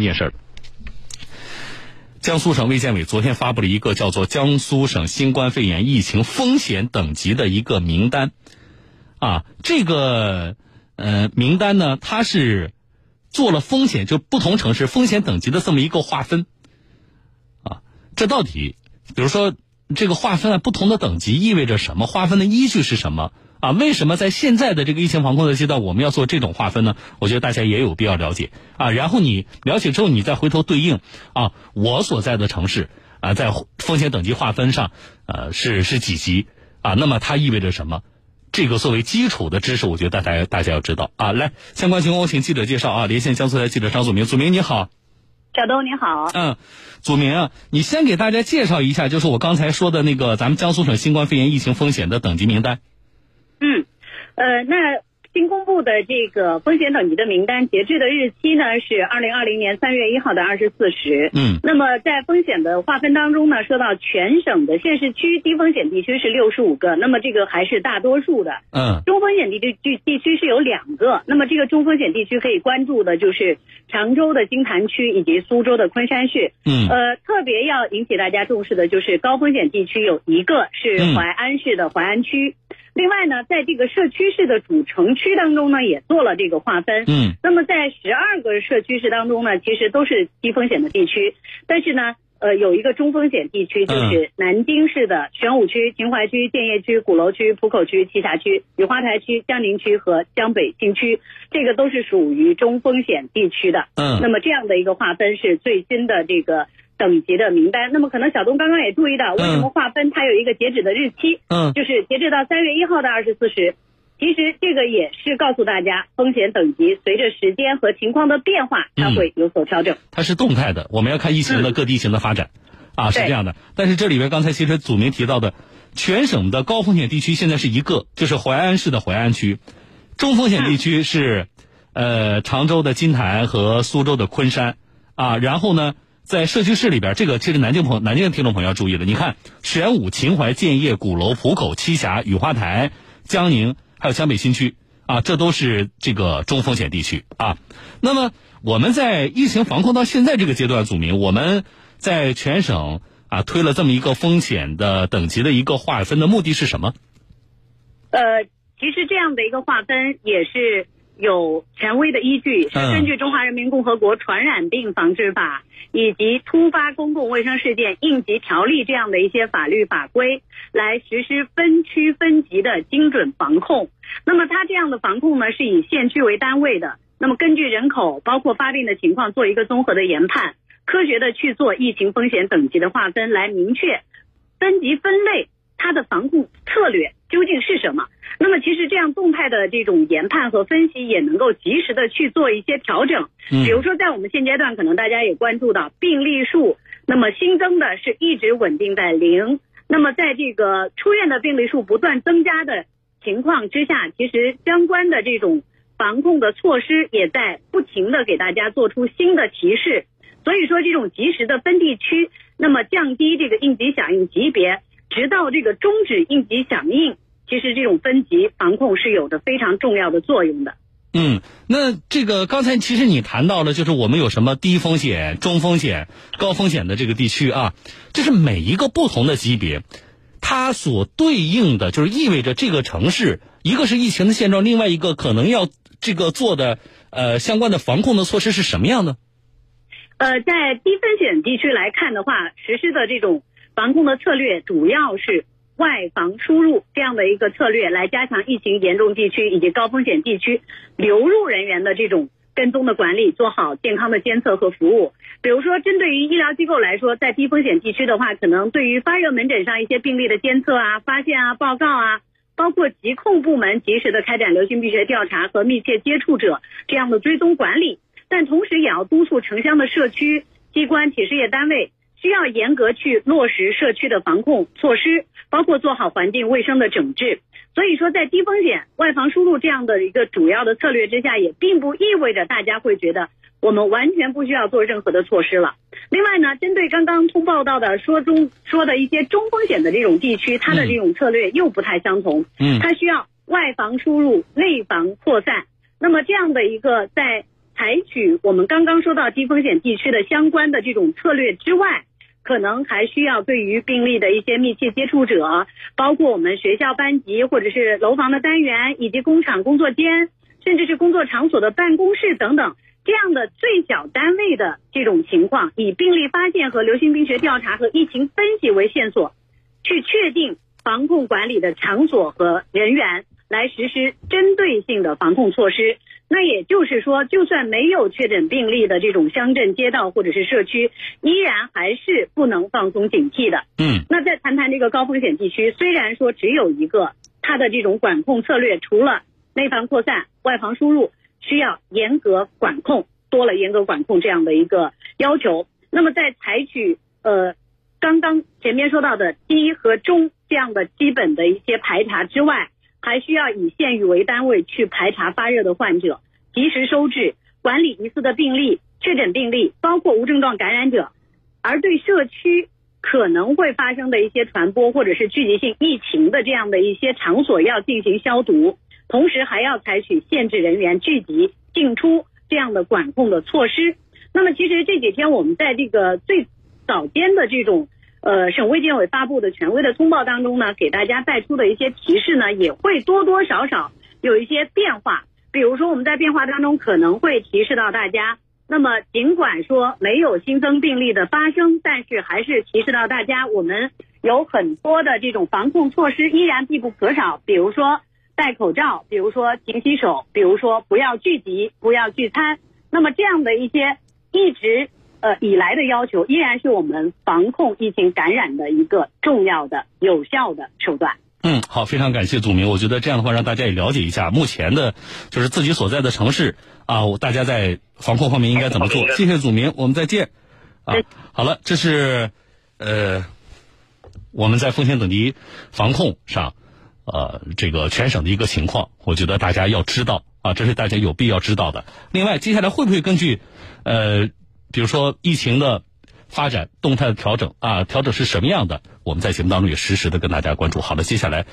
一件事儿。江苏省卫健委昨天发布了一个叫做《江苏省新冠肺炎疫情风险等级》的一个名单，啊，这个呃名单呢，它是做了风险就不同城市风险等级的这么一个划分，啊，这到底，比如说这个划分啊不同的等级意味着什么？划分的依据是什么？啊，为什么在现在的这个疫情防控的阶段，我们要做这种划分呢？我觉得大家也有必要了解啊。然后你了解之后，你再回头对应啊，我所在的城市啊，在风险等级划分上，呃，是是几级啊？那么它意味着什么？这个作为基础的知识，我觉得大家大家要知道啊。来，相关情况我请记者介绍啊。连线江苏台记者张祖明，祖明你好，小东你好，嗯，祖明啊，你先给大家介绍一下，就是我刚才说的那个咱们江苏省新冠肺炎疫情风险的等级名单。嗯，呃，那新公布的这个风险等级的名单，截至的日期呢是二零二零年三月一号的二十四时。嗯，那么在风险的划分当中呢，说到全省的县市区低风险地区是六十五个，那么这个还是大多数的。嗯，中风险地区地地区是有两个，那么这个中风险地区可以关注的就是常州的金坛区以及苏州的昆山市。嗯，呃，特别要引起大家重视的就是高风险地区有一个是淮安市的淮安区。另外呢，在这个社区市的主城区当中呢，也做了这个划分。嗯，那么在十二个社区市当中呢，其实都是低风险的地区，但是呢，呃，有一个中风险地区，就是南京市的玄武区、秦淮区、建邺区、鼓楼区、浦口区、栖霞区、雨花台区、江宁区和江北新区，这个都是属于中风险地区的。嗯，那么这样的一个划分是最新的这个。等级的名单，那么可能小东刚刚也注意到，为什么划分它有一个截止的日期？嗯，就是截止到三月一号的二十四时。其实这个也是告诉大家，风险等级随着时间和情况的变化，它会有所调整。它是动态的，我们要看疫情的各地形的发展，啊，是这样的。但是这里边刚才其实祖明提到的，全省的高风险地区现在是一个，就是淮安市的淮安区，中风险地区是，呃，常州的金坛和苏州的昆山，啊，然后呢。在社区市里边，这个其实南京朋南京的听众朋友要注意了。你看，玄武、秦淮、建邺、鼓楼、浦口、栖霞、雨花台、江宁，还有江北新区啊，这都是这个中风险地区啊。那么我们在疫情防控到现在这个阶段，祖明，我们在全省啊推了这么一个风险的等级的一个划分的目的是什么？呃，其实这样的一个划分也是。有权威的依据，是根据《中华人民共和国传染病防治法》以及《突发公共卫生事件应急条例》这样的一些法律法规来实施分区分级的精准防控。那么它这样的防控呢，是以县区为单位的。那么根据人口包括发病的情况做一个综合的研判，科学的去做疫情风险等级的划分，来明确分级分类它的防控策略究竟是什么。那么其实这样动态的这种研判和分析也能够及时的去做一些调整。嗯，比如说在我们现阶段，可能大家也关注到病例数，那么新增的是一直稳定在零。那么在这个出院的病例数不断增加的情况之下，其实相关的这种防控的措施也在不停的给大家做出新的提示。所以说这种及时的分地区，那么降低这个应急响应级别，直到这个终止应急响应。其实这种分级防控是有着非常重要的作用的。嗯，那这个刚才其实你谈到了，就是我们有什么低风险、中风险、高风险的这个地区啊，这是每一个不同的级别，它所对应的就是意味着这个城市，一个是疫情的现状，另外一个可能要这个做的呃相关的防控的措施是什么样的？呃，在低风险地区来看的话，实施的这种防控的策略主要是。外防输入这样的一个策略，来加强疫情严重地区以及高风险地区流入人员的这种跟踪的管理，做好健康的监测和服务。比如说，针对于医疗机构来说，在低风险地区的话，可能对于发热门诊上一些病例的监测啊、发现啊、报告啊，包括疾控部门及时的开展流行病学调查和密切接触者这样的追踪管理。但同时也要督促城乡的社区机关、企事业单位。需要严格去落实社区的防控措施，包括做好环境卫生的整治。所以说，在低风险外防输入这样的一个主要的策略之下，也并不意味着大家会觉得我们完全不需要做任何的措施了。另外呢，针对刚刚通报到的说中说的一些中风险的这种地区，它的这种策略又不太相同。嗯，它需要外防输入，内防扩散。那么这样的一个在采取我们刚刚说到低风险地区的相关的这种策略之外，可能还需要对于病例的一些密切接触者，包括我们学校班级或者是楼房的单元，以及工厂工作间，甚至是工作场所的办公室等等这样的最小单位的这种情况，以病例发现和流行病学调查和疫情分析为线索，去确定防控管理的场所和人员，来实施针对性的防控措施。那也就是说，就算没有确诊病例的这种乡镇街道或者是社区，依然还是不能放松警惕的。嗯，那再谈谈这个高风险地区，虽然说只有一个，它的这种管控策略除了内防扩散、外防输入需要严格管控，多了严格管控这样的一个要求。那么在采取呃刚刚前面说到的低和中这样的基本的一些排查之外，还需要以县域为单位去排查发热的患者，及时收治管理疑似的病例、确诊病例，包括无症状感染者。而对社区可能会发生的一些传播或者是聚集性疫情的这样的一些场所，要进行消毒，同时还要采取限制人员聚集、进出这样的管控的措施。那么，其实这几天我们在这个最早间的这种。呃，省卫健委发布的权威的通报当中呢，给大家带出的一些提示呢，也会多多少少有一些变化。比如说，我们在变化当中可能会提示到大家，那么尽管说没有新增病例的发生，但是还是提示到大家，我们有很多的这种防控措施依然必不可少。比如说戴口罩，比如说勤洗手，比如说不要聚集、不要聚餐。那么这样的一些一直。呃，以来的要求依然是我们防控疫情感染的一个重要的、有效的手段。嗯，好，非常感谢祖明。我觉得这样的话，让大家也了解一下目前的，就是自己所在的城市啊，大家在防控方面应该怎么做。谢谢祖明，我们再见。啊，好了，这是呃我们在风险等级防控上呃这个全省的一个情况，我觉得大家要知道啊，这是大家有必要知道的。另外，接下来会不会根据呃？比如说疫情的发展动态的调整啊，调整是什么样的？我们在节目当中也实时的跟大家关注。好了，接下来。